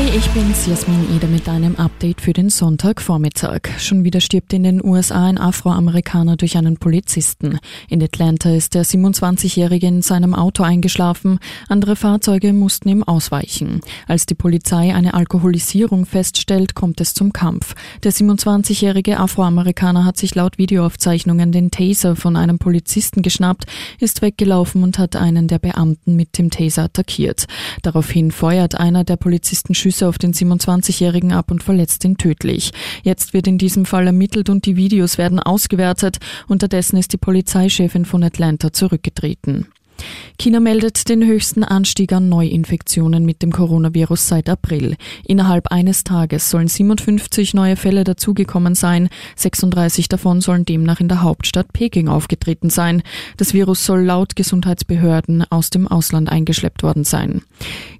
Hey, ich bin's, Jasmin Eder mit einem Update für den Sonntagvormittag. Schon wieder stirbt in den USA ein Afroamerikaner durch einen Polizisten. In Atlanta ist der 27-Jährige in seinem Auto eingeschlafen. Andere Fahrzeuge mussten ihm ausweichen. Als die Polizei eine Alkoholisierung feststellt, kommt es zum Kampf. Der 27-jährige Afroamerikaner hat sich laut Videoaufzeichnungen den Taser von einem Polizisten geschnappt, ist weggelaufen und hat einen der Beamten mit dem Taser attackiert. Daraufhin feuert einer der Polizisten Schüsse auf den 27-Jährigen ab und verletzt ihn tödlich. Jetzt wird in diesem Fall ermittelt und die Videos werden ausgewertet. Unterdessen ist die Polizeichefin von Atlanta zurückgetreten. China meldet den höchsten Anstieg an Neuinfektionen mit dem Coronavirus seit April. Innerhalb eines Tages sollen 57 neue Fälle dazugekommen sein. 36 davon sollen demnach in der Hauptstadt Peking aufgetreten sein. Das Virus soll laut Gesundheitsbehörden aus dem Ausland eingeschleppt worden sein.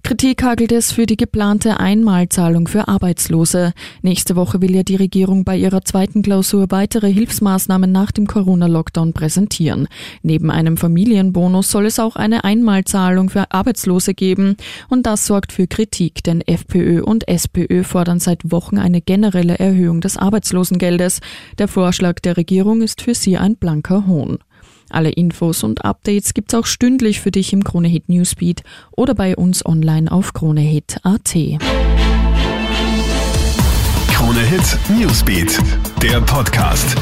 Kritik hagelt es für die geplante Einmalzahlung für Arbeitslose. Nächste Woche will ja die Regierung bei ihrer zweiten Klausur weitere Hilfsmaßnahmen nach dem Corona-Lockdown präsentieren. Neben einem Familienbonus soll es auch eine Einmalzahlung für Arbeitslose geben. Und das sorgt für Kritik, denn FPÖ und SPÖ fordern seit Wochen eine generelle Erhöhung des Arbeitslosengeldes. Der Vorschlag der Regierung ist für sie ein blanker Hohn. Alle Infos und Updates gibt's auch stündlich für dich im Kronehit Newsbeat oder bei uns online auf kronehit.at. Kronehit Newsbeat, der Podcast.